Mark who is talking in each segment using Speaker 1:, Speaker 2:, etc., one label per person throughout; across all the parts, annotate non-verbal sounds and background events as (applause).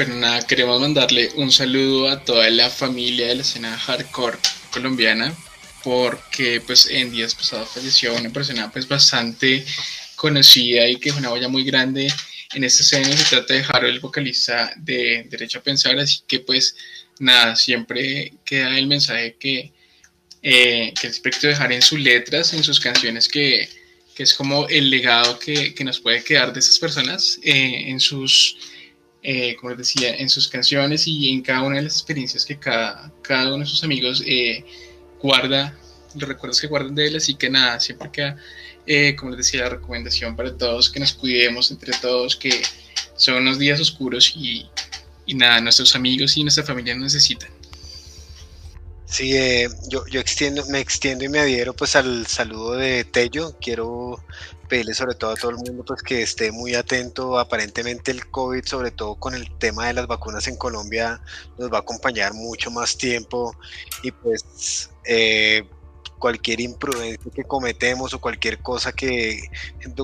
Speaker 1: Bueno, nada, queremos mandarle un saludo a toda la familia de la escena hardcore colombiana, porque pues en días pasados falleció una persona pues bastante conocida y que es una olla muy grande en esta escena. Se trata de Harold, vocalista de Derecho a Pensar, así que pues nada, siempre queda el mensaje que, eh, que respecto dejar en sus letras, en sus canciones, que, que es como el legado que, que, nos puede quedar de esas personas eh, en sus eh, como les decía, en sus canciones y en cada una de las experiencias que cada, cada uno de sus amigos eh, guarda, los recuerdos que guardan de él, así que nada, siempre queda, eh, como les decía, la recomendación para todos, que nos cuidemos entre todos, que son unos días oscuros y, y nada, nuestros amigos y nuestra familia nos necesitan.
Speaker 2: Sí, eh, yo, yo extiendo, me extiendo y me adhiero pues al saludo de Tello. Quiero pedirle sobre todo a todo el mundo pues que esté muy atento. Aparentemente el COVID, sobre todo con el tema de las vacunas en Colombia, nos va a acompañar mucho más tiempo y pues eh, cualquier imprudencia que cometemos o cualquier cosa que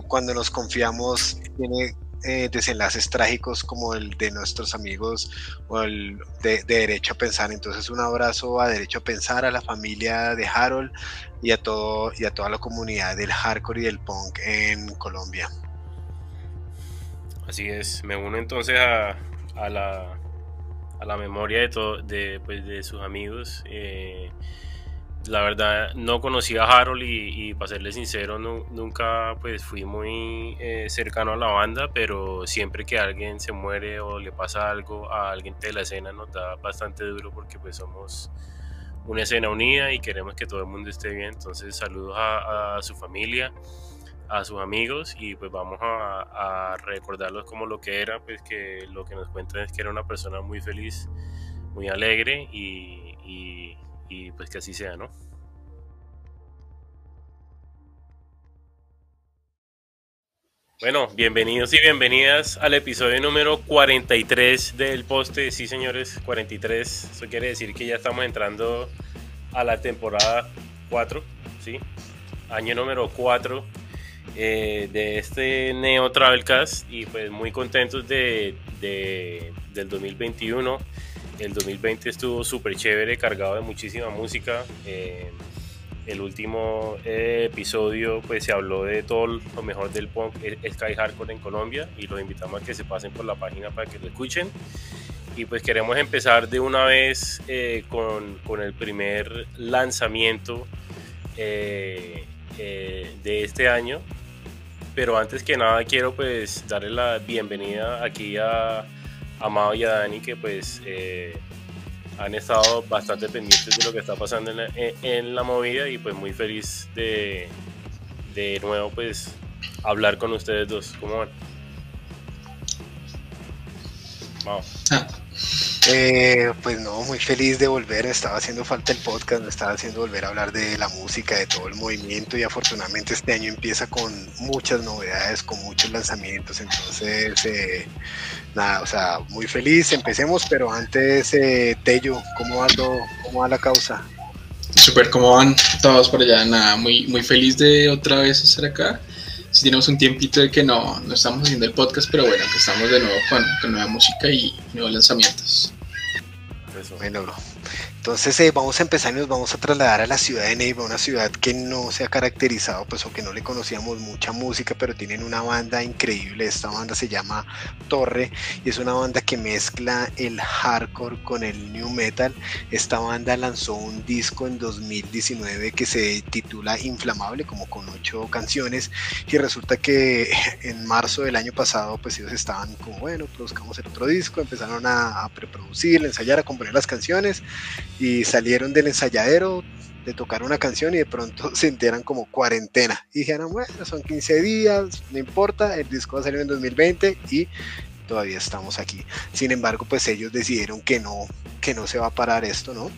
Speaker 2: cuando nos confiamos tiene eh, desenlaces trágicos como el de nuestros amigos o el de, de, Derecho a Pensar. Entonces un abrazo a Derecho a Pensar, a la familia de Harold y a, todo, y a toda la comunidad del hardcore y del punk en Colombia.
Speaker 3: Así es, me uno entonces a, a la, a la memoria de, todo, de, pues, de sus amigos. Eh, la verdad no conocía a Harold y, para serle sincero nunca pues fui muy eh, cercano a la banda pero siempre que alguien se muere o le pasa algo a alguien de la escena nos da bastante duro porque pues somos una escena unida y queremos que todo el mundo esté bien. Entonces saludos a, su familia a sus amigos y pues vamos a, recordarlos como lo que era pues que lo que nos cuentan es que era una persona muy feliz muy alegre y y pues que así sea, ¿no? Bueno, bienvenidos y bienvenidas al episodio número 43 del poste. Sí, señores, 43. Eso quiere decir que ya estamos entrando a la temporada 4, ¿sí? Año número 4 eh, de este Neo Travelcast y pues muy contentos de, de, del 2021 el 2020 estuvo súper chévere, cargado de muchísima música. Eh, el último eh, episodio pues se habló de todo lo mejor del punk Sky Hardcore en Colombia y los invitamos a que se pasen por la página para que lo escuchen. Y pues queremos empezar de una vez eh, con, con, el primer lanzamiento de este año. Pero antes que nada quiero pues darle la bienvenida aquí a Amado y a Dani que pues eh, han estado bastante pendientes de lo que está pasando en la, movida y pues muy feliz de, de nuevo pues hablar con ustedes dos. ¿Cómo van?
Speaker 2: Vamos. Ah. Eh, pues no, muy feliz de volver, estaba haciendo falta el podcast, me estaba haciendo volver a hablar de la música, de todo el movimiento y afortunadamente este año empieza con muchas novedades, con muchos lanzamientos, entonces eh, nada, o sea, muy feliz, empecemos, pero antes, eh, Tello, ¿cómo va, ¿cómo va la causa?
Speaker 1: Súper, ¿cómo van todos por allá? Nada, muy, muy feliz de otra vez estar acá si tenemos un tiempito de que no, no estamos haciendo el podcast, pero bueno, que estamos de nuevo con nueva música y nuevos lanzamientos.
Speaker 2: Eso. Bueno, bro. Entonces eh, vamos a empezar y nos vamos a trasladar a la ciudad de Neiva, una ciudad que no se ha caracterizado, pues o que no le conocíamos mucha música, pero tienen una banda increíble. Esta banda se llama Torre y es una banda que mezcla el hardcore con el new metal. Esta banda lanzó un disco en 2019 que se titula Inflamable, como con ocho canciones. Y resulta que (laughs) en marzo del año pasado, pues ellos estaban como, bueno, produzcamos el otro disco, empezaron a, a preproducir, a ensayar, a componer las canciones y salieron del ensayadero de tocar una canción y de pronto (laughs) se enteran como cuarentena. Y dijeron, bueno, son 15 días, no importa, el disco va a salir en 2020 y todavía estamos aquí. Sin embargo, pues ellos decidieron que no, que no se va a parar esto, ¿no?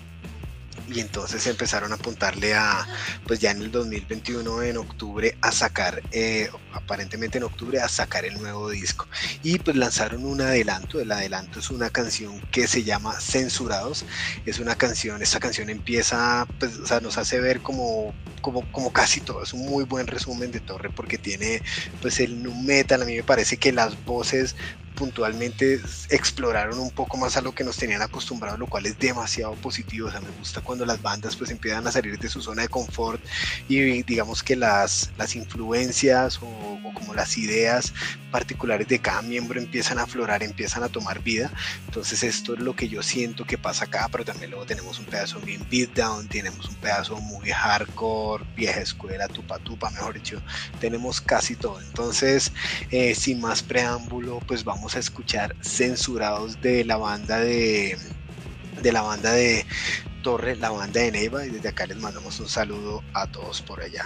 Speaker 2: Y entonces empezaron a apuntarle a, pues ya en el 2021, en octubre, a sacar, eh, aparentemente en octubre, a sacar el nuevo disco. Y pues lanzaron un adelanto, el adelanto es una canción que se llama Censurados, es una canción, esta canción empieza, pues, o sea, nos hace ver como, como, casi todo, es un muy buen resumen de Torre porque tiene pues el nu metal, a mí me parece que las voces puntualmente exploraron un poco más a lo que nos tenían acostumbrados, lo cual es demasiado positivo. O sea, me gusta cuando las bandas pues empiezan a salir de su zona de confort y digamos que las, las influencias o, como las ideas particulares de cada miembro empiezan a aflorar, empiezan a tomar vida. Entonces esto es lo que yo siento que pasa acá, pero también luego tenemos un pedazo bien beatdown, tenemos un pedazo muy hardcore, vieja escuela, tupa tupa, mejor dicho, tenemos casi todo. Entonces, eh, sin más preámbulo, pues vamos a escuchar censurados de la banda de de la banda de Torre, la banda de Neiva, y desde acá les mandamos un saludo a todos por allá.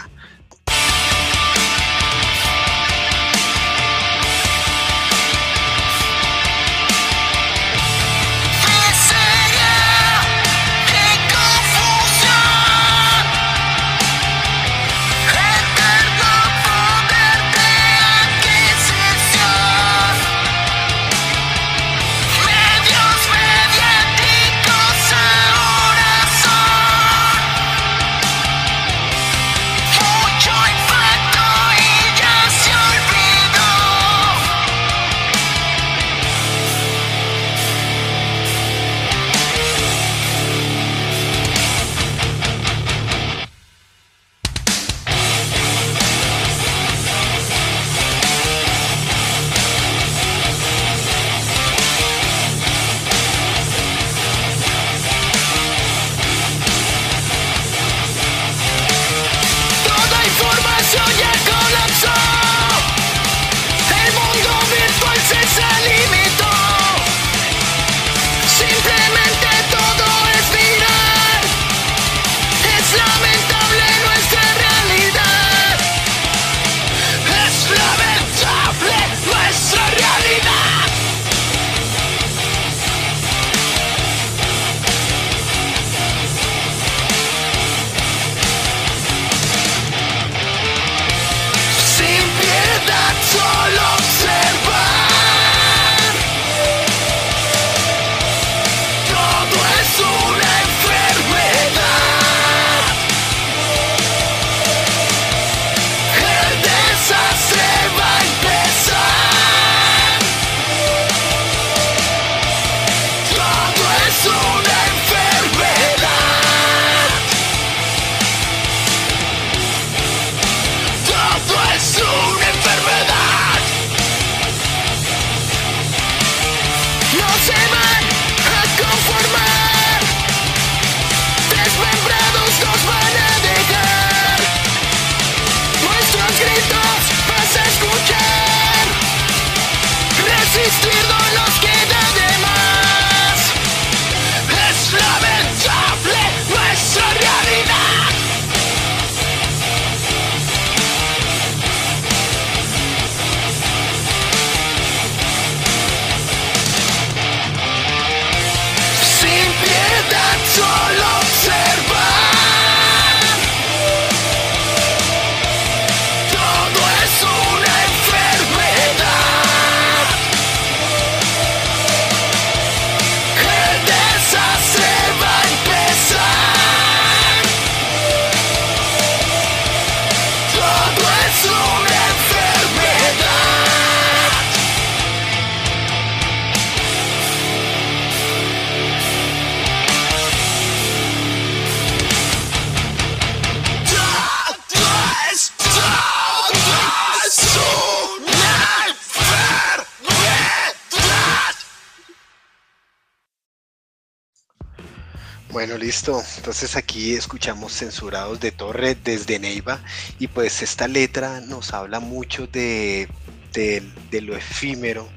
Speaker 2: Listo. Entonces aquí escuchamos Censurados de Torre desde Neiva y pues esta letra nos habla mucho de, de, lo efímero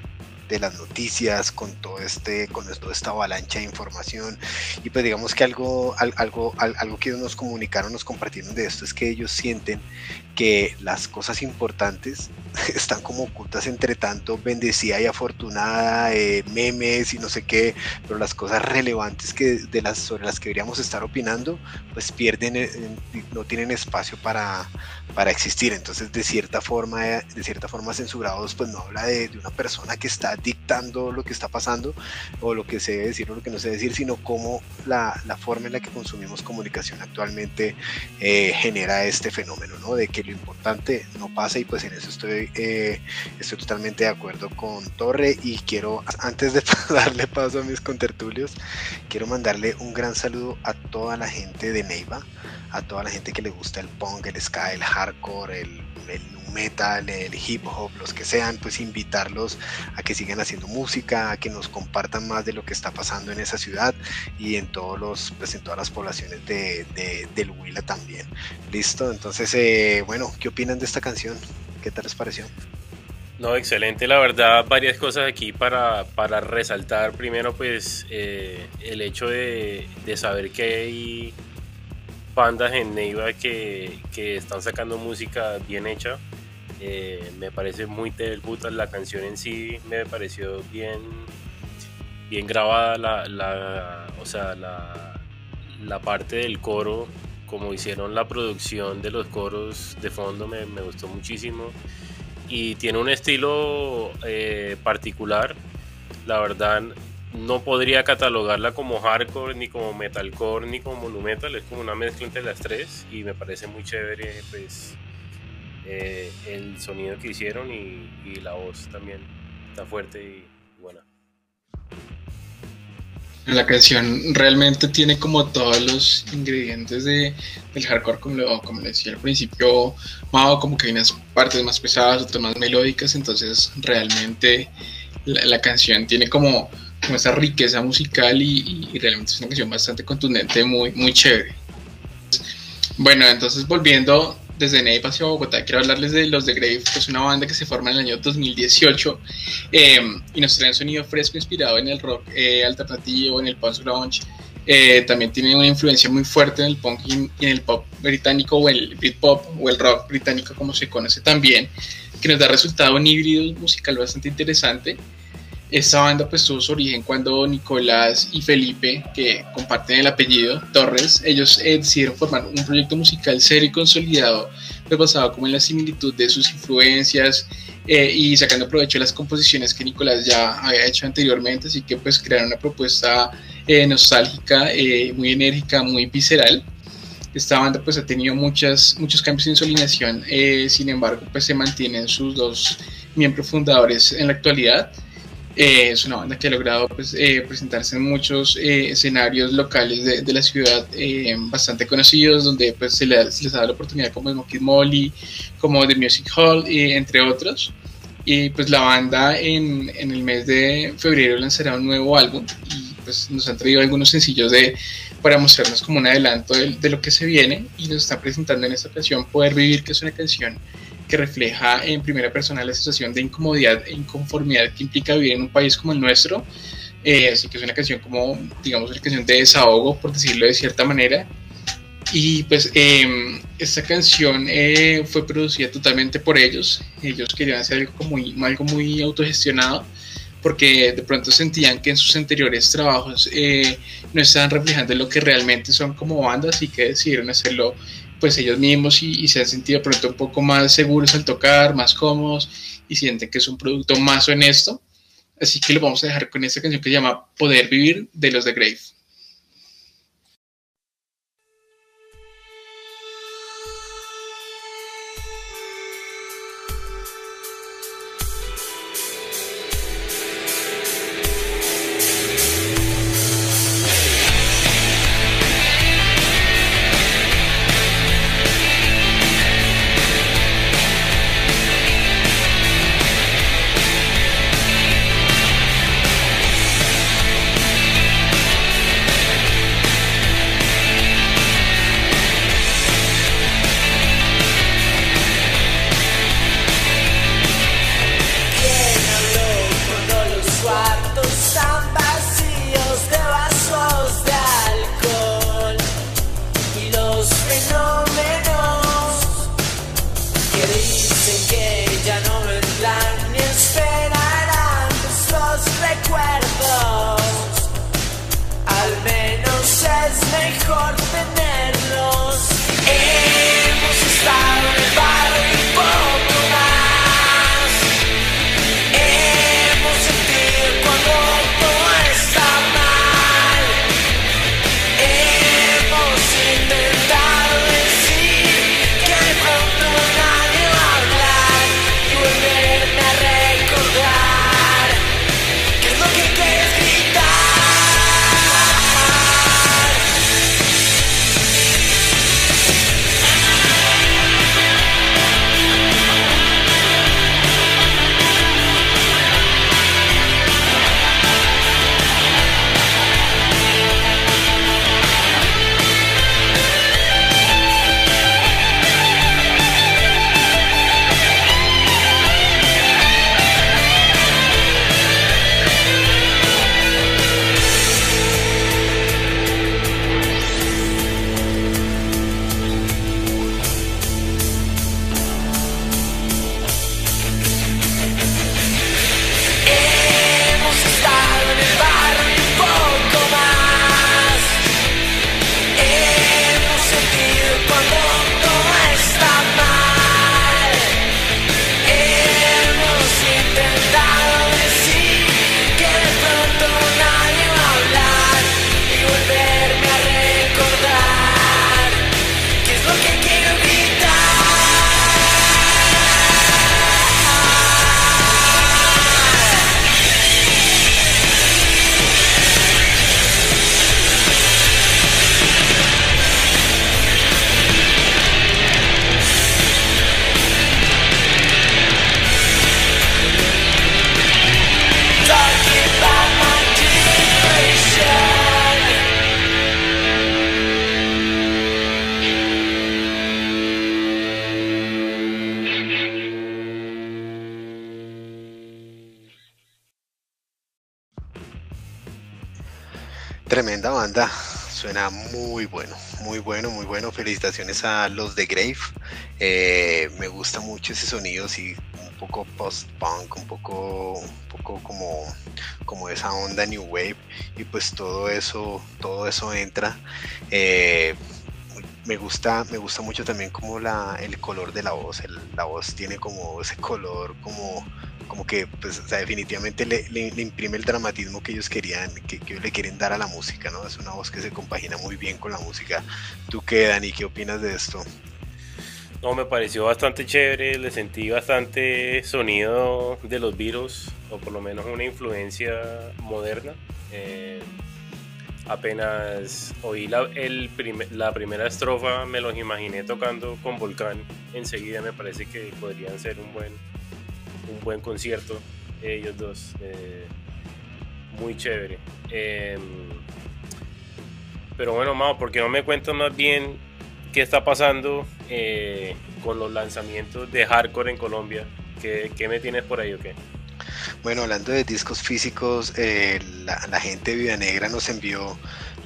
Speaker 2: de las noticias con todo este con toda esta avalancha de información y pues digamos que algo algo algo que nos comunicaron nos compartieron de esto es que ellos sienten que las cosas importantes (laughs) están como ocultas entre tanto bendecida y afortunada, eh, memes y no sé qué, pero las cosas relevantes que de las sobre las que deberíamos estar opinando, pues pierden, eh, no tienen espacio para, para existir. Entonces, de cierta forma, de cierta forma censurados, pues no habla de, una persona que está dictando lo que está pasando o lo que se debe decir o lo que no se debe decir, sino cómo la, la forma en la que consumimos comunicación actualmente eh, genera este fenómeno, ¿no? De que lo importante no pasa y pues en eso estoy estoy, eh, estoy totalmente de acuerdo con Torre y quiero, antes de (laughs) darle paso a mis contertulios, quiero mandarle un gran saludo a toda la gente de Neiva, a toda la gente que le gusta el punk, el ska, el hardcore, el, el metal, el hip hop, los que sean, pues invitarlos a que sigan haciendo música, a que nos compartan más de lo que está pasando en esa ciudad y en todos los, pues en todas las poblaciones de, del Huila también. Listo, entonces, eh, bueno, ¿qué opinan de esta canción? ¿Qué tal les pareció?
Speaker 3: No, excelente, la verdad, varias cosas aquí para, para resaltar. Primero, pues eh, el hecho de, de saber que hay bandas en Neiva que, que, están sacando música bien hecha. Eh, me parece muy del puta la canción en sí me pareció bien bien grabada la, la o sea la, la, parte del coro como hicieron la producción de los coros de fondo me, gustó muchísimo. Y tiene un estilo eh, particular. La verdad no podría catalogarla como hardcore ni como metalcore ni como monumental es como una mezcla entre las tres y me parece muy chévere pues eh, el sonido que hicieron y, la voz también está fuerte y buena.
Speaker 1: La canción realmente tiene como todos los ingredientes de, del hardcore, como, como le decía al principio, como que hay unas partes más pesadas, otras más melódicas, entonces realmente la, canción tiene como, como, esa riqueza musical y, y, realmente es una canción bastante contundente, muy, muy chévere. Bueno, entonces volviendo desde Neiva hacia Bogotá, quiero hablarles de Los de Grave, que es una banda que se forma en el año 2018 eh, y nos trae un sonido fresco inspirado en el rock eh, alternativo, en el post-grunge. Eh, también tiene una influencia muy fuerte en el punk y en el pop británico o el Britpop o el rock británico como se conoce también, que nos da resultado un híbrido musical bastante interesante. Esta banda pues tuvo su origen cuando Nicolás y Felipe, que comparten el apellido Torres, ellos eh, decidieron formar un proyecto musical serio y consolidado, pues basado como en la similitud de sus influencias eh, y sacando provecho de las composiciones que Nicolás ya había hecho anteriormente, así que pues crearon una propuesta eh, nostálgica, muy enérgica, muy visceral. Esta banda pues ha tenido muchas, muchos cambios en su alineación, sin embargo pues se mantienen sus dos miembros fundadores en la actualidad. Eh, es una banda que ha logrado pues, eh, presentarse en muchos eh, escenarios locales de, de la ciudad bastante conocidos, donde pues, se, les, ha dado la oportunidad como Smokey Molly, como The Music Hall, entre otros. Y pues la banda en, en, el mes de febrero lanzará un nuevo álbum y pues nos han traído algunos sencillos de, para mostrarnos como un adelanto de, de lo que se viene y nos está presentando en esta ocasión Poder Vivir, que es una canción que refleja en primera persona la situación de incomodidad e inconformidad que implica vivir en un país como el nuestro. Eh, así que es una canción como, digamos, una canción de desahogo, por decirlo de cierta manera. Y pues eh, esta canción eh, fue producida totalmente por ellos. Ellos querían hacer algo, muy, algo muy autogestionado porque de pronto sentían que en sus anteriores trabajos eh, no estaban reflejando lo que realmente son como bandas y que decidieron hacerlo pues ellos mismos y, se han sentido pronto un poco más seguros al tocar, más cómodos y sienten que es un producto más honesto. Así que lo vamos a dejar con esta canción que se llama Poder Vivir de los de Grave.
Speaker 2: Tremenda banda, suena muy bueno, muy bueno, muy bueno. Felicitaciones a los de Grave. Eh, me gusta mucho ese sonido, sí, un poco post-punk, un poco, un poco como, como esa onda new wave y pues todo eso, todo eso entra. Eh, me gusta, me gusta mucho también como la, el color de la voz. la voz tiene como ese color como, como que pues, definitivamente le, imprime el dramatismo que ellos querían, que, que, le quieren dar a la música, ¿no? Es una voz que se compagina muy bien con la música. ¿Tú qué, Dani? ¿Qué opinas de esto?
Speaker 3: No, me pareció bastante chévere, le sentí bastante sonido de los virus, o por lo menos una influencia moderna. Eh, apenas oí la primera estrofa, me los imaginé tocando con Volcán. Enseguida me parece que podrían ser un buen, un buen concierto, ellos dos. Eh, muy chévere. Em, pero bueno, Mao, ¿por qué no me cuentas más bien qué está pasando eh, con los lanzamientos de hardcore en Colombia? ¿Qué, ¿Qué, me tienes por ahí o qué?
Speaker 2: Bueno, hablando de discos físicos, eh, la, gente de Vida Negra nos envió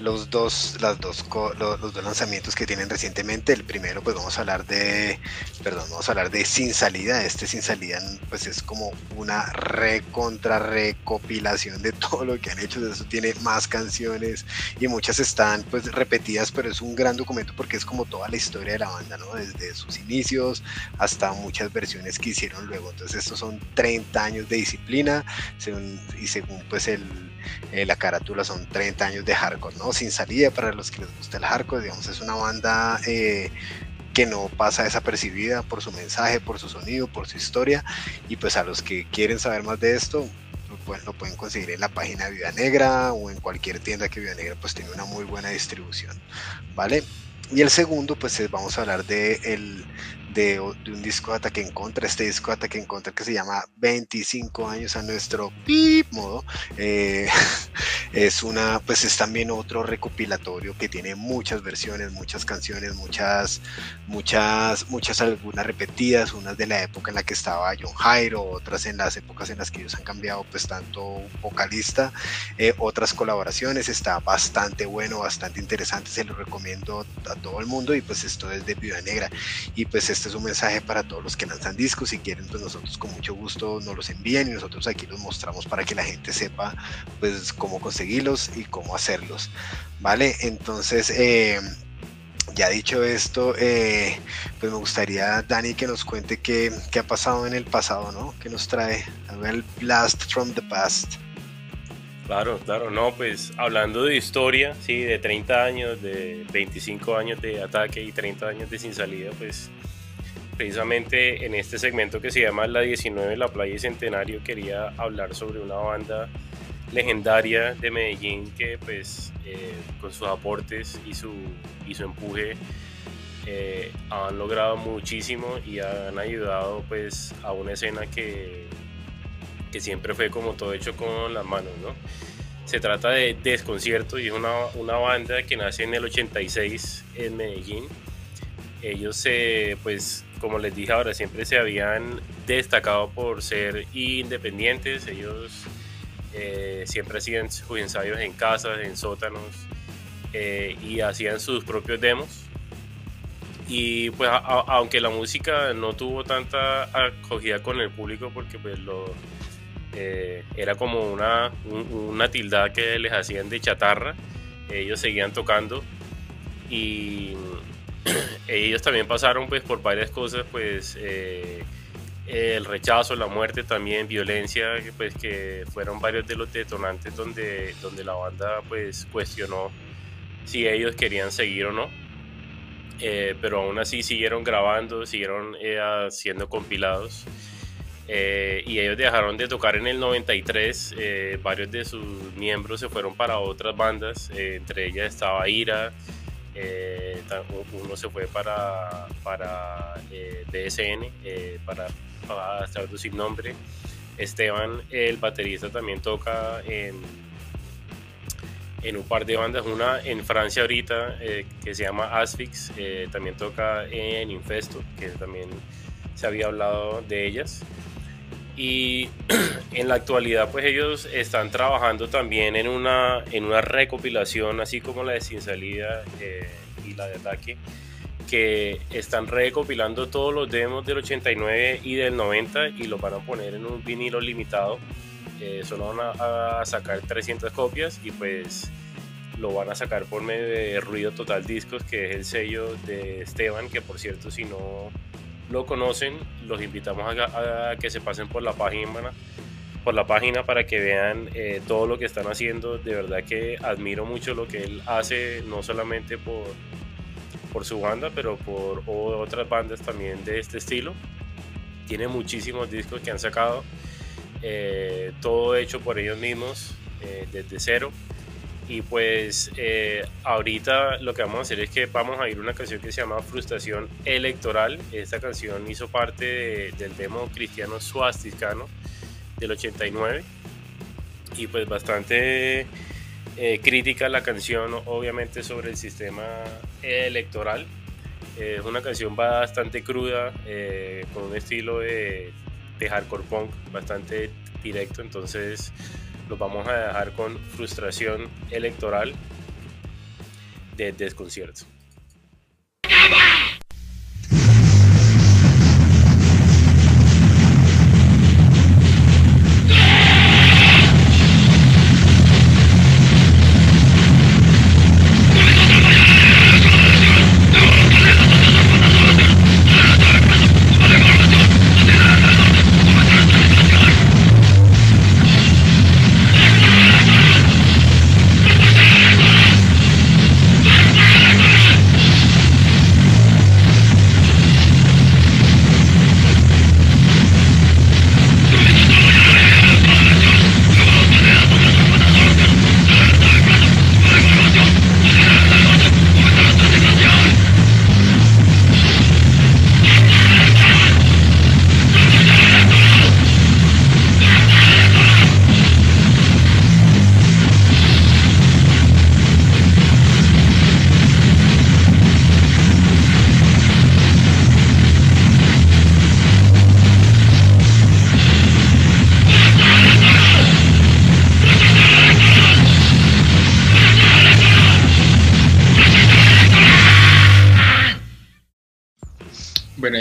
Speaker 2: los dos, las dos, los, dos lanzamientos que tienen recientemente. El primero, pues vamos a hablar de, perdón, vamos a hablar de Sin Salida. Este Sin Salida, pues es como una recontra recopilación de (laughs) todo lo que han hecho. Eso tiene más canciones y muchas están pues repetidas, pero es un gran documento porque es como toda la historia de la banda, ¿no? Desde sus inicios hasta muchas versiones que hicieron luego. Entonces estos son 30 años de disciplina y según pues el eh, la carátula son 30 años de hardcore, ¿no? Sin salida para los que les gusta el hardcore, digamos, es una banda eh, que no pasa desapercibida por su mensaje, por su sonido, por su historia, y pues a los que quieren saber más de esto, pues lo pueden conseguir en la página de Vida Negra o en cualquier tienda que Vida Negra pues tiene una muy buena distribución, ¿vale? Y el segundo, pues vamos a hablar de el, de, un disco de ataque en contra, este disco de ataque en contra que se llama 25 años a nuestro pip modo. Eh, (laughs) es una, pues es también otro recopilatorio que tiene muchas versiones, muchas canciones, muchas, muchas, muchas algunas repetidas, unas de la época en la que estaba John Jairo, otras en las épocas en las que ellos han cambiado, pues tanto vocalista, eh, otras colaboraciones, está bastante bueno, bastante interesante, se lo recomiendo a todo el mundo y pues esto es de Viuda Negra y pues este es un mensaje para todos los que lanzan discos. Si quieren, pues nosotros con mucho gusto nos los envíen y nosotros aquí los mostramos para que la gente sepa pues cómo conseguirlos y cómo hacerlos. ¿Vale? Entonces, eh, ya dicho esto, eh, pues me gustaría, Dani, que nos cuente qué, qué, ha pasado en el pasado, ¿no? ¿Qué nos trae? A ver, Blast from the Past.
Speaker 3: Claro, claro, no, pues hablando de historia, sí, de 30 años, de 25 años de ataque y 30 años de sin salida, pues precisamente en este segmento que se llama La 19, La Playa y Centenario, quería hablar sobre una banda legendaria de Medellín que pues eh, con sus aportes y su, y su empuje eh, han logrado muchísimo y han ayudado pues a una escena que, que siempre fue como todo hecho con las manos, ¿no? Se trata de Desconcierto y es una, una banda que nace en el 86 en Medellín. Ellos se, pues como les dije ahora, siempre se habían destacado por ser independientes. Ellos eh, siempre hacían sus ensayos en casas, en sótanos eh, y hacían sus propios demos. Y pues aunque la música no tuvo tanta acogida con el público porque pues lo, eh, era como una, una tilda que les hacían de chatarra, ellos seguían tocando y ellos también pasaron pues por varias cosas, pues eh, el rechazo, la muerte también, violencia, pues que fueron varios de los detonantes donde, donde la banda pues cuestionó si ellos querían seguir o no. Eh, pero aún así siguieron grabando, siguieron eh, haciendo compilados. y ellos dejaron de tocar en el 93. varios de sus miembros se fueron para otras bandas. entre ellas estaba Ira, eh, uno se fue para, para eh, BSN, eh, para, para traducir nombre. Esteban, el baterista, también toca en, en un par de bandas, una en Francia ahorita que se llama Asfix, también toca en Infesto, que también se había hablado de ellas. Y (clears throat) en la actualidad, pues ellos están trabajando también en una, en una recopilación, así como la de Sin Salida eh, y la de Ataque, que están recopilando todos los demos del 89 y del 90 y los van a poner en un vinilo limitado. Eh, solo van a, sacar 300 copias y pues lo van a sacar por medio de Ruido Total Discos, que es el sello de Esteban, que por cierto si no lo conocen, los invitamos a, que se pasen por la página por la página para que vean eh, todo lo que están haciendo. De verdad que admiro mucho lo que él hace, no solamente por, por su banda, pero por otras bandas también de este estilo. Tiene muchísimos discos que han sacado, eh, todo hecho por ellos mismos, eh, desde cero. Y pues eh, ahorita lo que vamos a hacer es que vamos a ir una canción que se llama Frustración Electoral. Esta canción hizo parte del demo cristiano suasticano del 89. Y pues bastante eh, crítica la canción, obviamente, sobre el sistema electoral. es una canción bastante cruda, eh, con un estilo de, de hardcore punk bastante directo. Entonces los vamos a dejar con frustración electoral de desconcierto.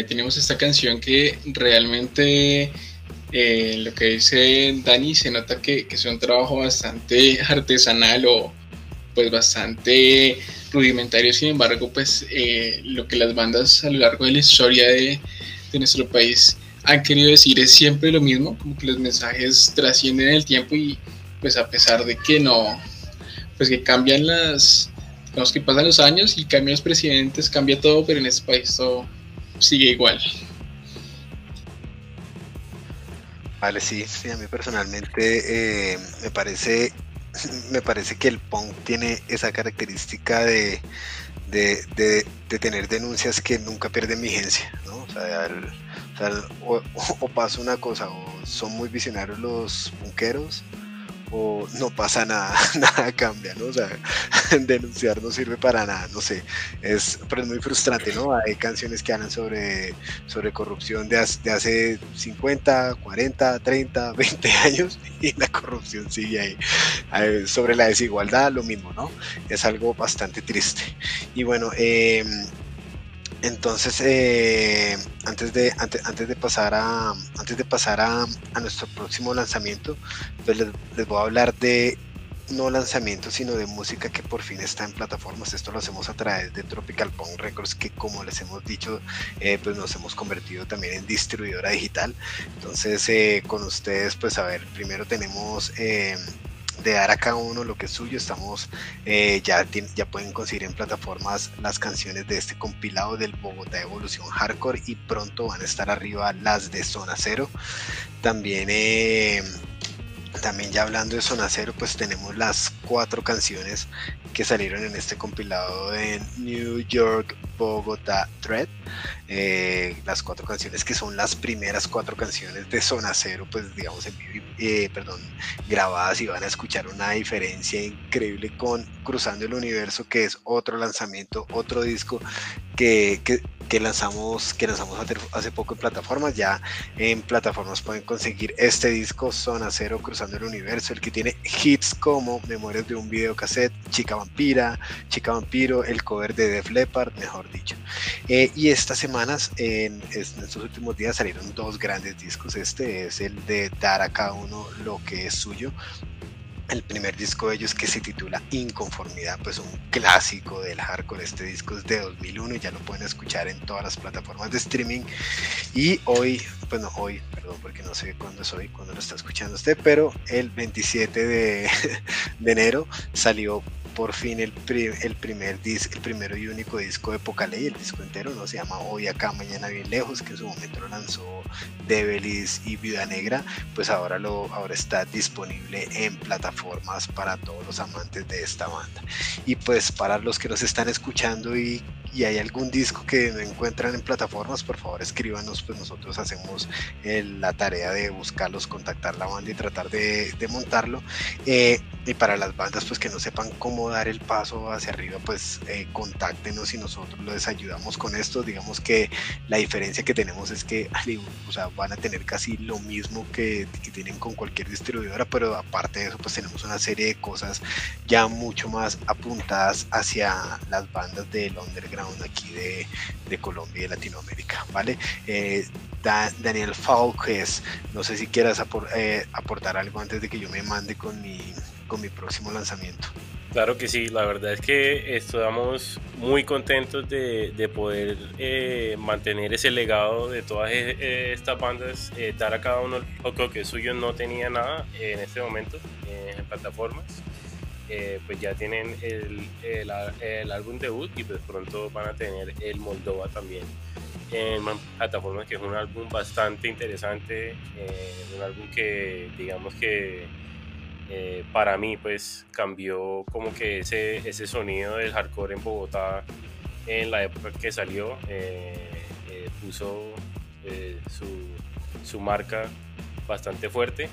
Speaker 1: Tenemos esta canción que realmente eh, lo que dice Dani se nota que, es un trabajo bastante artesanal o pues bastante rudimentario, sin embargo pues eh, lo que las bandas a lo largo de la historia de, de nuestro país han querido decir es siempre lo mismo, como que los mensajes trascienden el tiempo y pues a pesar de que no, pues que cambian las, digamos que pasan los años y cambian los presidentes, cambia todo, pero en este país todo sigue igual.
Speaker 2: Vale, sí, sí, a mí personalmente eh, me parece (laughs) me parece que el punk tiene esa característica de, de, tener denuncias que nunca pierden vigencia, ¿no? O (laughs) o, pasa una cosa, o son muy visionarios los punqueros, o no pasa nada, (laughs) nada cambia, ¿no? O sea, (laughs) denunciar no sirve para nada, no sé, es, pero es muy frustrante, ¿no? Hay canciones que hablan sobre, sobre corrupción de, de hace 50, 40, 30, 20 años (laughs) y la corrupción sigue ahí. Sobre la desigualdad, lo mismo, ¿no? Es algo bastante triste. Y bueno, eh, entonces, eh, antes, de, antes, de pasar, a, antes de pasar a, nuestro próximo lanzamiento, pues les, voy a hablar de no lanzamiento, sino de música que por fin está en plataformas. Esto lo hacemos a través de Tropical Punk Records, que como les hemos dicho, eh, pues nos hemos convertido también en distribuidora digital. Entonces, eh, con ustedes, pues a ver, primero tenemos de dar a cada uno lo que es suyo. Estamos, eh, ya, ya pueden conseguir en plataformas las canciones de este compilado del Bogotá Evolución Hardcore y pronto van a estar arriba las de Zona Cero. También, eh, también ya hablando de Zona Cero, pues tenemos las cuatro canciones que salieron en este compilado de New York Bogotá Thread. Eh, las cuatro canciones que son las primeras cuatro canciones de Zona Cero, pues digamos en eh, perdón, grabadas y van a escuchar una diferencia increíble con Cruzando el Universo, que es otro lanzamiento, otro disco que, lanzamos, que lanzamos hace poco en plataformas. Ya en plataformas pueden conseguir este disco, Zona Cero, Cruzando el Universo, el que tiene hits como Memorias de un videocassette, Chica Vampira, Chica Vampiro, el cover de Def Leppard, mejor dicho. Eh, y estas semanas, en, estos últimos días, salieron dos grandes discos. Este es el de dar a cada uno lo que es suyo el primer disco de ellos que se titula Inconformidad, pues un clásico del hardcore. Este disco es de 2001 y ya lo pueden escuchar en todas las plataformas de streaming. Y hoy, bueno, hoy, perdón, porque no sé cuándo es hoy, cuándo lo está escuchando usted, pero el 27 de, (laughs) de enero salió por fin el, el primer disco, el primero y único disco de Ley, el disco entero, ¿no? Se llama Hoy Acá, Mañana Bien Lejos, que en su momento lo lanzó Develis y Viuda Negra, pues ahora, lo, ahora está disponible en plataformas para todos los amantes de esta banda. Y pues para los que nos están escuchando y y hay algún disco que no encuentran en plataformas, por favor escríbanos, pues nosotros hacemos la tarea de buscarlos, contactar la banda y tratar de, montarlo. Eh, y para las bandas pues que no sepan cómo dar el paso hacia arriba, pues eh, contáctenos y nosotros les ayudamos con esto. Digamos que la diferencia que tenemos es que (laughs) o sea, van a tener casi lo mismo que, que tienen con cualquier distribuidora, pero aparte de eso pues tenemos una serie de cosas ya mucho más apuntadas hacia las bandas del underground aquí de, de Colombia y de Latinoamérica, ¿vale? Eh, Daniel Falques, no sé si quieras eh, aportar algo antes de que yo me mande con mi, con mi próximo lanzamiento.
Speaker 3: Claro que sí, la verdad es que estamos muy contentos de, de poder eh, mantener ese legado de todas estas bandas, dar a cada uno lo que suyo no tenía nada en este momento en plataformas. Eh, pues ya tienen el, el, álbum debut y pues pronto van a tener el Moldova también en plataformas que es un álbum bastante interesante, eh, un álbum que digamos que eh, para mí pues cambió como que ese, ese sonido del hardcore en Bogotá en la época que salió, puso su, su marca bastante fuerte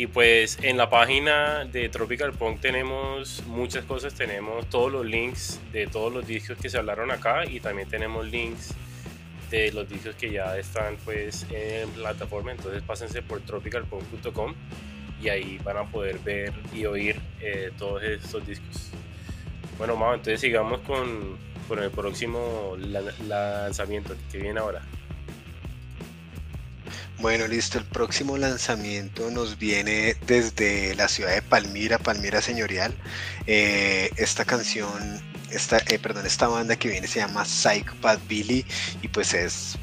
Speaker 3: y pues en la página de Tropical Punk tenemos muchas cosas, tenemos todos los links de todos los discos que se hablaron acá y también tenemos links de los discos que ya están pues en plataforma, entonces pásense por tropicalpunk.com y ahí van a poder ver y oír eh, todos estos discos. Bueno, Mau, entonces sigamos con, con el próximo lanzamiento que viene ahora.
Speaker 2: Bueno, listo. El próximo lanzamiento nos viene desde la ciudad de Palmira, Palmira Señorial. Eh, esta canción, esta, eh, perdón, esta banda que viene se llama Psychopath Billy y pues es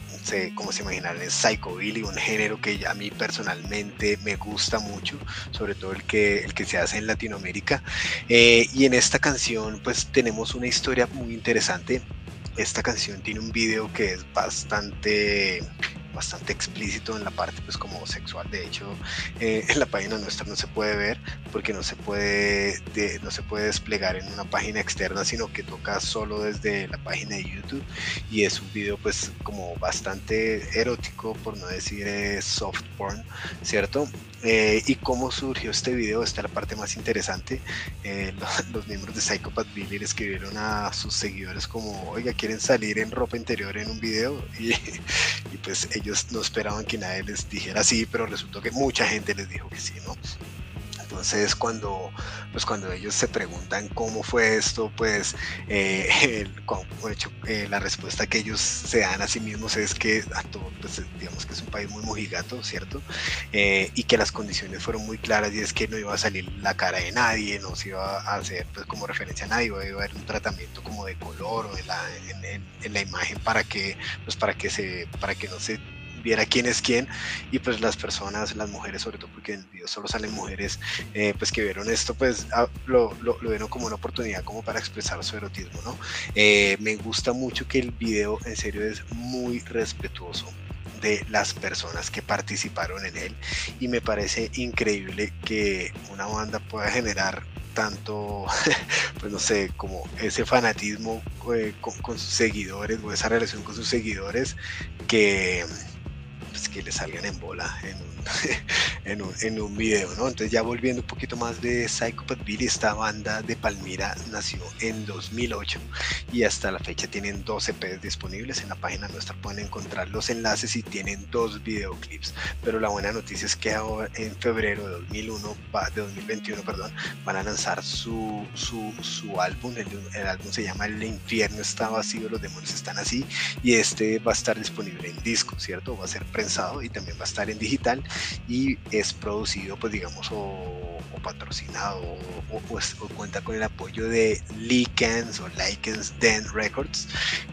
Speaker 2: como se imaginan, es Billy, un género que a mí personalmente me gusta mucho, sobre todo el que, el que se hace en Latinoamérica. Eh, y en esta canción pues tenemos una historia muy interesante. Esta canción tiene un video que es bastante bastante explícito en la parte pues como sexual de hecho eh, (laughs) en la página nuestra no se puede ver porque no se puede no se puede desplegar en una página externa sino que toca solo desde la página de YouTube y es un video pues como bastante erótico por no decir eh, soft porn cierto eh, y cómo surgió este video, esta es la parte más interesante. (laughs) los, miembros de Psychopath Billy escribieron a sus seguidores como, oiga, quieren salir en ropa interior en un video (laughs) y, y pues ellos ellos no esperaban que nadie les dijera sí, pero resultó que mucha gente les dijo que sí, ¿no? Entonces cuando, pues cuando ellos se preguntan cómo fue esto, pues eh, (laughs) hecho, eh, la respuesta que ellos se dan a sí mismos es que a todo, pues, digamos que es un país muy mojigato, ¿cierto? Eh, y que las condiciones fueron muy claras y es que no iba a salir la cara de nadie, no se iba a hacer pues como referencia a nadie, iba a haber un tratamiento como de color o en la, en la imagen para que, pues para que se, para que no se viera quién es quién y pues las personas, las mujeres sobre todo porque en el video solo salen mujeres, eh, pues que vieron esto pues ah, lo, lo, vieron como una oportunidad como para expresar su erotismo, ¿no? Eh, me gusta mucho que el video en serio es muy respetuoso de las personas que participaron en él y me parece increíble que una banda pueda generar tanto, (laughs) pues no sé, como ese fanatismo eh, con, sus seguidores o esa relación con sus seguidores que, pues, que le salgan en bola en un, (laughs) en un, en un video, ¿no? Entonces ya volviendo un poquito más de Psychopath Billy, esta banda de Palmira nació en 2008 y hasta la fecha tienen dos EPs disponibles, en la página nuestra pueden encontrar los enlaces y tienen dos videoclips, pero la buena noticia es que ahora en febrero de 2001, de 2021, perdón, van a lanzar su, su, su álbum, el, el álbum se llama El infierno está vacío, los demonios están así y este va a estar disponible en disco, ¿cierto? Va a ser prensado y también va a estar en digital y es producido, pues digamos, o, patrocinado o, cuenta con el apoyo de Likens o Likens Den Records,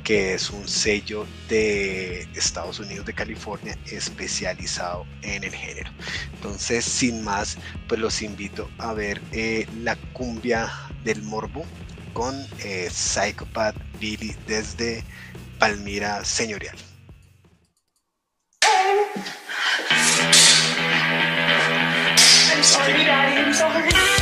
Speaker 2: que es un sello de Estados Unidos de California especializado en el género. Entonces, sin más, pues los invito a ver eh, la cumbia del morbo con eh, Psychopath Billy desde Palmira Señorial. Sorry, Daddy. I'm sorry.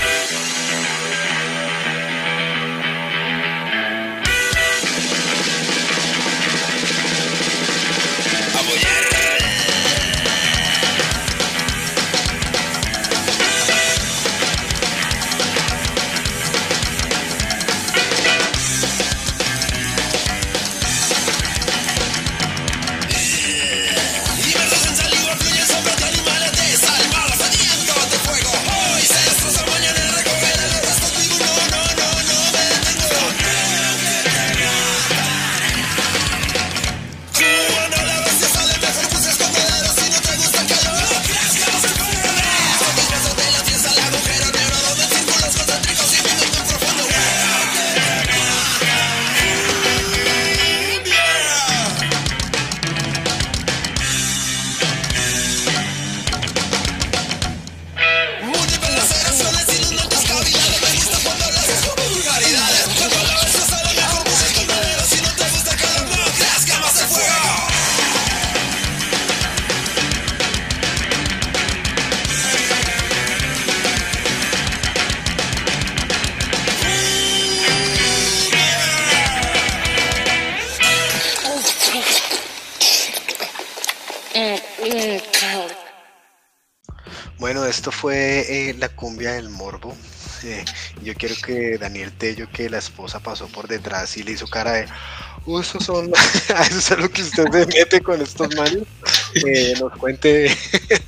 Speaker 2: La cumbia del morbo. Eh, yo quiero que Daniel Tello, que la esposa pasó por detrás y le hizo cara de, uh, eso son, (laughs) eso es lo que usted se mete con estos manos, eh, nos cuente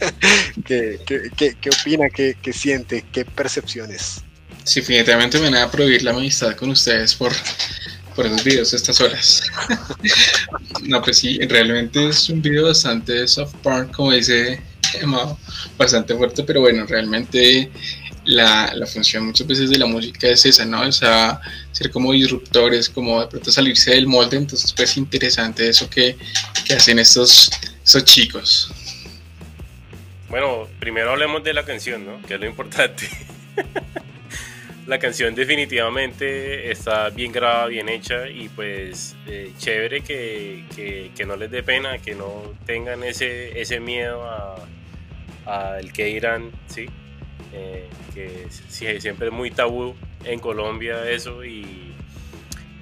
Speaker 2: (laughs) qué, qué, opina, qué, qué, siente, qué percepciones.
Speaker 1: Sí, definitivamente me da a prohibir la amistad con ustedes por, por esos videos a estas horas. (laughs) no, pues sí, realmente es un video bastante soft porn, como dice bastante fuerte, pero bueno, realmente la, la, función muchas veces de la música es esa, ¿no? O sea, ser como disruptores, como de pronto salirse del molde, entonces pues interesante eso que, que hacen estos, estos chicos.
Speaker 3: Bueno, primero hablemos de la canción, ¿no? Que es lo importante. (laughs) la canción definitivamente está bien grabada, bien hecha y pues eh, chévere que, que, que, no les dé pena, que no tengan ese, ese miedo a, al que irán, ¿sí? Eh, que siempre es muy tabú en Colombia eso y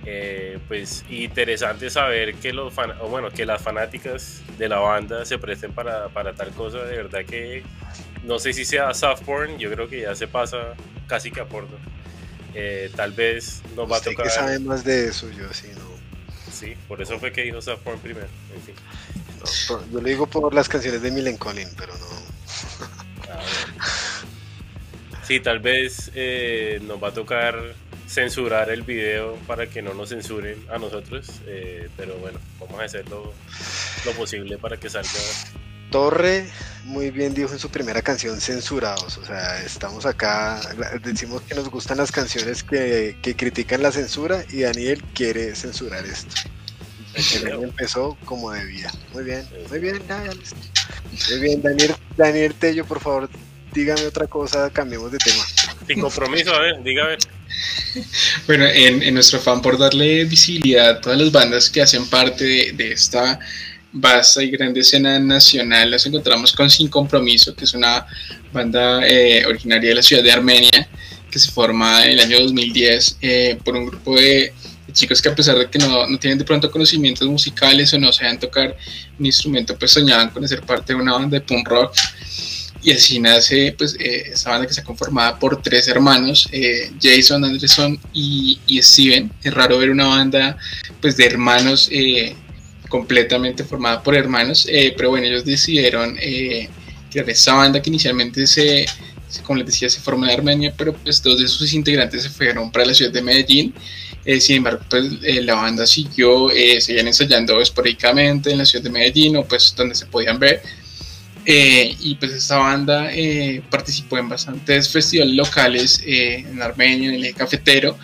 Speaker 3: eh, pues interesante saber que los bueno que las fanáticas de la banda se presten para, para, tal cosa. De verdad que no sé si sea soft porn yo creo que ya se pasa casi que a porno. Eh, tal vez nos va a tocar
Speaker 2: que sabe más de eso yo sí no.
Speaker 3: Sí por eso fue que dijo soft porn primero en fin.
Speaker 2: yo lo digo por las canciones de Milen Collin pero no
Speaker 3: Sí, tal vez eh, nos va a tocar censurar el video para que no nos censuren a nosotros, eh, pero bueno, vamos a hacer lo, posible para que salga.
Speaker 2: Torre muy bien dijo en su primera canción censurados, o sea, estamos acá, decimos que nos gustan las canciones que, critican la censura y Daniel quiere censurar esto. El empezó como debía. Muy bien, muy bien, Muy bien, Daniel, Daniel Tello, por favor, dígame otra cosa, cambiemos de tema.
Speaker 3: Sin compromiso, a ver, dígame.
Speaker 1: Bueno, en, nuestro fan por darle visibilidad a todas las bandas que hacen parte de, esta vasta y grande escena nacional, las encontramos con Sin Compromiso, que es una banda eh, originaria de la ciudad de Armenia, que se forma en el año 2010 eh, por un grupo de chicos que a pesar de que no, no, tienen de pronto conocimientos musicales o no saben tocar un instrumento, pues soñaban con ser parte de una banda de punk rock. Y así nace pues eh, esta banda que está conformada por tres hermanos, eh, Jason, Anderson y, Steven. Es raro ver una banda pues de hermanos eh, completamente formada por hermanos, pero bueno, ellos decidieron crear esta banda que inicialmente se, como les decía, se formó en Armenia, pero pues dos de sus integrantes se fueron para la ciudad de Medellín eh, sin embargo, pues eh, la banda siguió, eh, seguían ensayando esporádicamente en la ciudad de Medellín, o pues donde se podían ver. Y pues esta banda participó en bastantes festivales locales en Armenia, en el eje cafetero,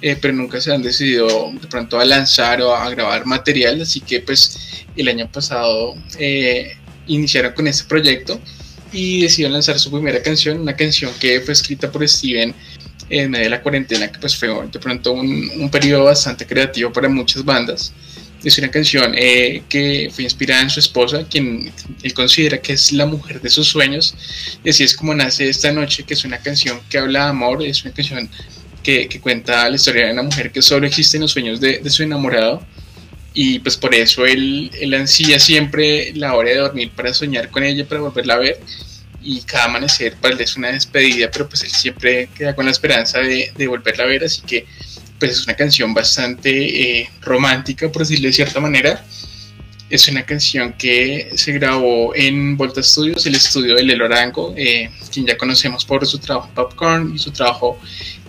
Speaker 1: pero nunca se han decidido de pronto a lanzar o a grabar material, así que pues el año pasado iniciaron con este proyecto y decidieron lanzar su primera canción, una canción que fue escrita por Steven en medio de la cuarentena, que pues fue de pronto un, un periodo bastante creativo para muchas bandas. Es una canción eh, que fue inspirada en su esposa, quien él considera que es la mujer de sus sueños. Y así es como nace esta noche, que es una canción que habla de amor, es una canción que, que cuenta la historia de una mujer que solo existe en los sueños de, de su enamorado. Y pues por eso él, él ansía siempre la hora de dormir para soñar con ella, para volverla a ver y cada amanecer para él es una despedida, pero pues él siempre queda con la esperanza de, de volverla a ver, así que pues es una canción bastante eh, romántica, por decirlo de cierta manera. Es una canción que se grabó en Volta Studios, el estudio de Lelo Arango, eh, quien ya conocemos por su trabajo Popcorn y su trabajo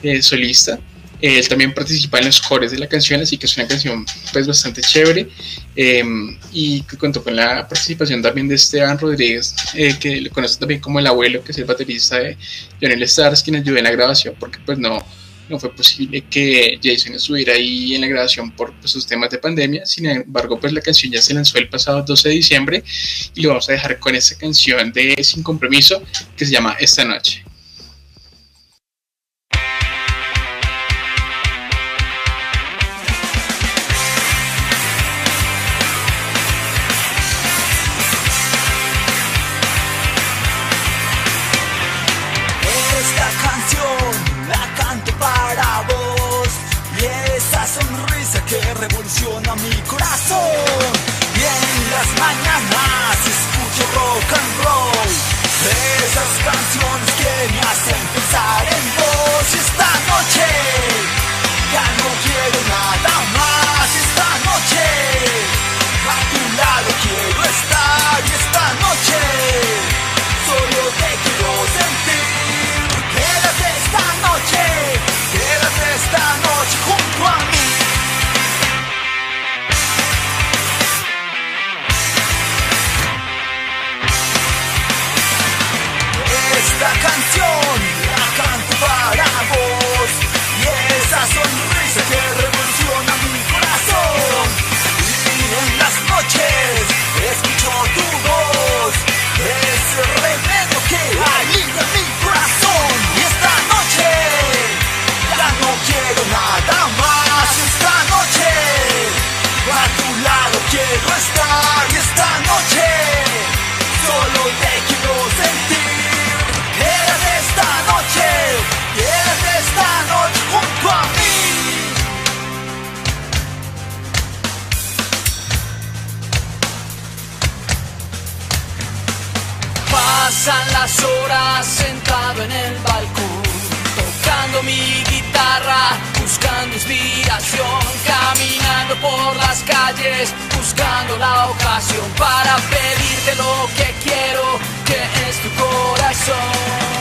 Speaker 1: eh, solista. Él también participa en los cores de la canción, así que es una canción pues bastante chévere em, y contó con la participación también de Esteban Rodríguez, eh, que lo conoce también como el abuelo, que es el baterista de Jonel Stars, quien ayudó en la grabación, porque pues no, no fue posible que Jason estuviera ahí en la grabación por pues, sus temas de pandemia. Sin embargo, pues la canción ya se lanzó el pasado 12 de diciembre y lo vamos a dejar con esa canción de Sin Compromiso que se llama Esta Noche.
Speaker 4: se
Speaker 2: cierra. sentado
Speaker 5: en el balcón, tocando mi guitarra, buscando inspiración, caminando por las calles, buscando la ocasión para pedirte lo que quiero, que es tu corazón.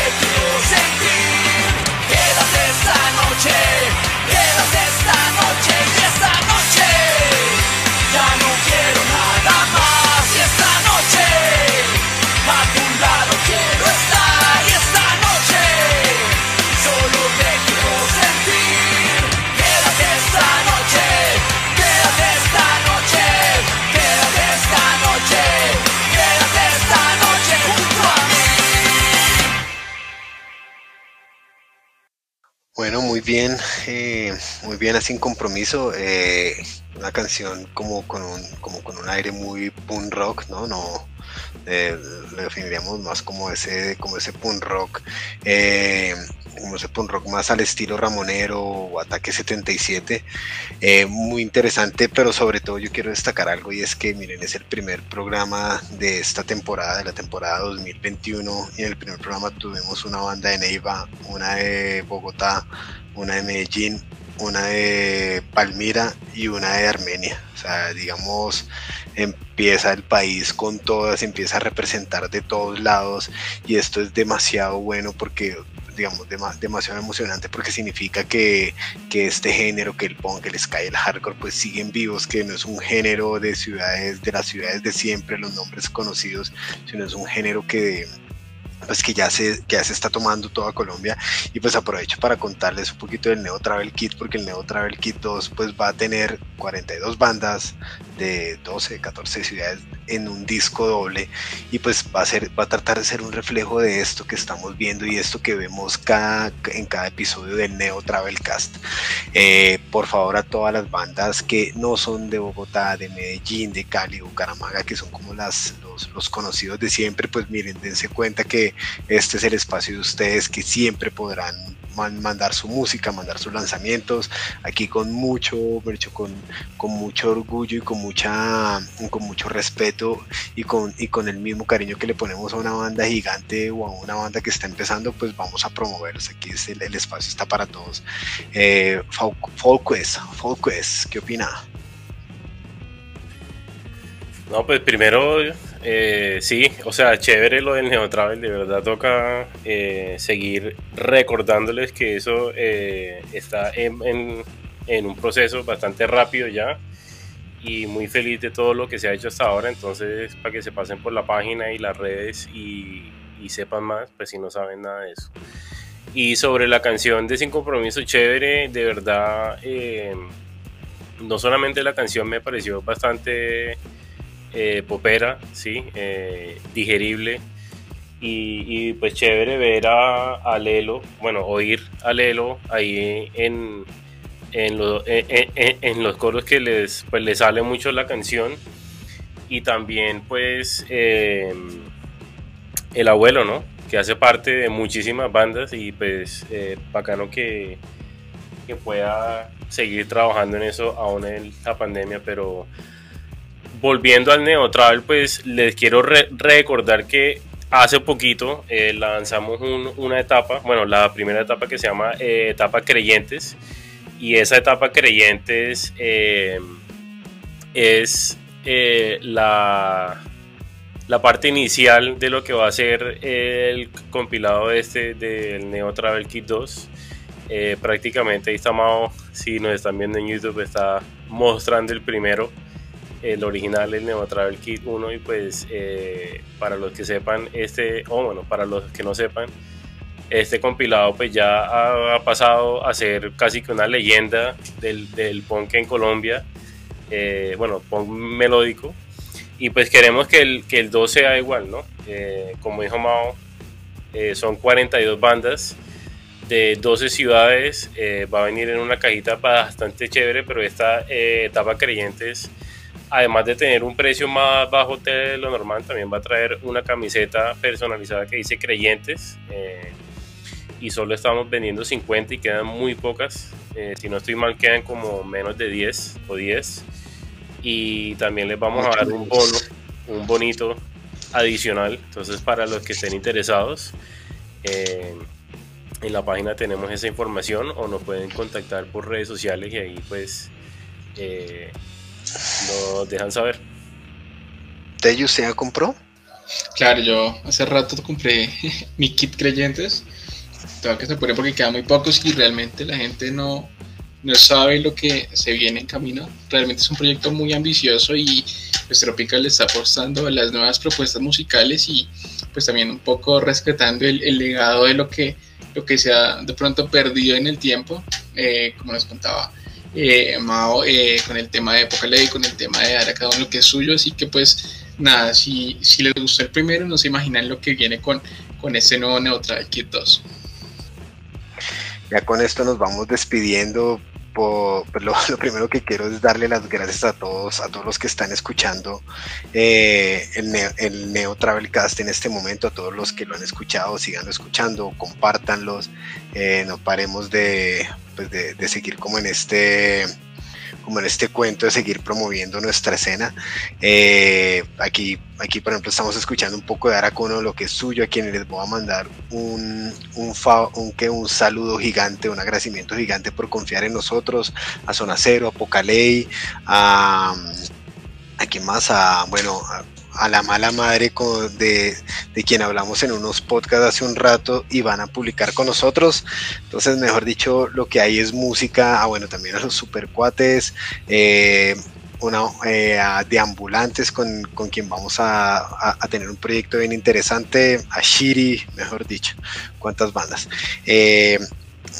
Speaker 2: bien, eh, muy bien, sin compromiso. Eh, una canción como con un, como con un aire muy punk rock, ¿no? No, eh, le definiríamos más como ese, como ese punk rock, eh, como ese punk rock más al estilo Ramonero o Ataque 77. Eh, muy interesante, pero sobre todo yo quiero destacar algo y es que, miren, es el primer programa de esta temporada, de la temporada 2021, y en el primer programa tuvimos una banda de Neiva, una de Bogotá, una de Medellín, una de Palmira y una de Armenia. O sea, digamos, empieza el país con todas, empieza a representar de todos lados y esto es demasiado bueno porque digamos, demasiado emocionante porque significa que, que, este género, que el punk, el sky, el hardcore, pues siguen vivos, que no es un género de ciudades, de las ciudades de siempre, los nombres conocidos, sino es un género que, pues que ya se, que ya se está tomando toda Colombia y pues aprovecho para contarles un poquito del Neo Travel Kit porque el Neo Travel Kit 2 pues va a tener 42 bandas de 12, 14 ciudades en un disco doble y pues va a ser va a tratar de ser un reflejo de esto que estamos viendo y esto que vemos cada, en cada episodio del Neo Travel Cast. Eh, por favor a todas las bandas que no son de Bogotá, de Medellín, de Cali, Bucaramanga, que son como las los, conocidos de siempre, pues miren, dense cuenta que este es el espacio de ustedes que siempre podrán mandar su música, mandar sus lanzamientos, aquí con mucho, con, con mucho orgullo y con mucha, con mucho respeto y con, y con el mismo cariño que le ponemos a una banda gigante o a una banda que está empezando, pues vamos a promoverlos. Aquí es el, espacio está para todos. Eh, Folquest, ¿qué opina?
Speaker 3: No, pues primero eh, sí, o sea, chévere lo del Neotravel, de verdad toca eh, seguir recordándoles que eso eh, está en, un proceso bastante rápido ya y muy feliz de todo lo que se ha hecho hasta ahora, entonces para que se pasen por la página y las redes y, y sepan más, pues si no saben nada de eso. Y sobre la canción de Sin Compromiso, chévere, de verdad, no solamente la canción me pareció bastante eh, popera, ¿sí? Eh, digerible. Y, pues chévere ver a, Lelo, bueno, oír a Lelo ahí en, en, en, los coros que les, pues, les sale mucho la canción. Y también pues eh, el abuelo, ¿no? Que hace parte de muchísimas bandas y pues bacano que, que pueda seguir trabajando en eso aún en la pandemia, pero volviendo al Neo Travel, pues les quiero recordar que hace poquito eh, lanzamos una etapa, bueno, la primera etapa que se llama eh, etapa creyentes, y esa etapa creyentes eh, es la, la parte inicial de lo que va a ser el compilado este del Neo Travel Kit 2. prácticamente ahí está si nos están viendo en YouTube, está mostrando el primero el original, el Neo Travel Kit 1 y pues eh, para los que sepan este, o bueno, para los que no sepan, este compilado pues ya ha, pasado a ser casi que una leyenda del, del punk en Colombia, eh, bueno, punk melódico, y pues queremos que el, que el 2 sea igual, ¿no? Eh, como dijo Mao, son 42 bandas de 12 ciudades, va a venir en una cajita bastante chévere, pero esta etapa creyentes además de tener un precio más bajo de lo normal, también va a traer una camiseta personalizada que dice creyentes. Eh, y solo estamos vendiendo 50 y quedan muy pocas. Eh, si no estoy mal, quedan como menos de 10 o 10. Y también les vamos a dar un bono, un bonito adicional. Entonces, para los que estén interesados, eh, en la página tenemos esa información o nos pueden contactar por redes sociales y ahí pues lo dejan saber.
Speaker 2: ¿Tello se ha compró?
Speaker 1: Claro, yo hace rato compré (laughs) mi kit creyentes. Tengo que se pone porque quedan muy pocos y realmente la gente no, no sabe lo que se viene en camino. Realmente es un proyecto muy ambicioso y pues Tropical le está apostando a las nuevas propuestas musicales y pues también un poco respetando el, legado de lo que, lo que se ha de pronto perdido en el tiempo, eh, como nos contaba eh, Mao eh, con el tema de Ley, con el tema de dar a cada uno lo que es suyo, así que pues nada, si, si les gustó el primero, no se imaginan lo que viene con, con este nuevo Neutral Kit 2.
Speaker 2: Ya con esto nos vamos despidiendo. Pues lo, primero que quiero es darle las gracias a todos, a todos los que están escuchando eh, el, Neo, el Neo Travelcast en este momento, a todos los que lo han escuchado, sigan escuchando, compártanlos, eh, no paremos de, pues de, seguir como en este como en este cuento de seguir promoviendo nuestra escena. Eh, aquí, aquí, por ejemplo, estamos escuchando un poco de Aracono, lo que es suyo, a quienes les voy a mandar un, un, un, que un saludo gigante, un agradecimiento gigante por confiar en nosotros, a Zona Cero, a Pocaley, a... ¿A quién más? A, bueno, a, a la mala madre de, de, quien hablamos en unos podcasts hace un rato y van a publicar con nosotros. Entonces, mejor dicho, lo que hay es música, ah, bueno, también a los supercuates, eh, una, eh, de ambulantes con, con quien vamos a, a, a, tener un proyecto bien interesante, a Shiri, mejor dicho, cuántas bandas. Eh,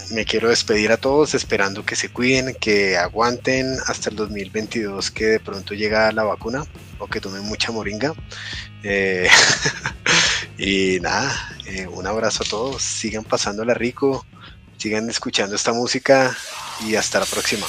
Speaker 2: me quiero despedir a todos esperando que se cuiden, que aguanten hasta el 2022 que de pronto llega la vacuna o que tomen mucha moringa. Eh, (laughs) y nada, eh, un abrazo a todos, sigan pasándola rico, sigan escuchando esta música y hasta la próxima.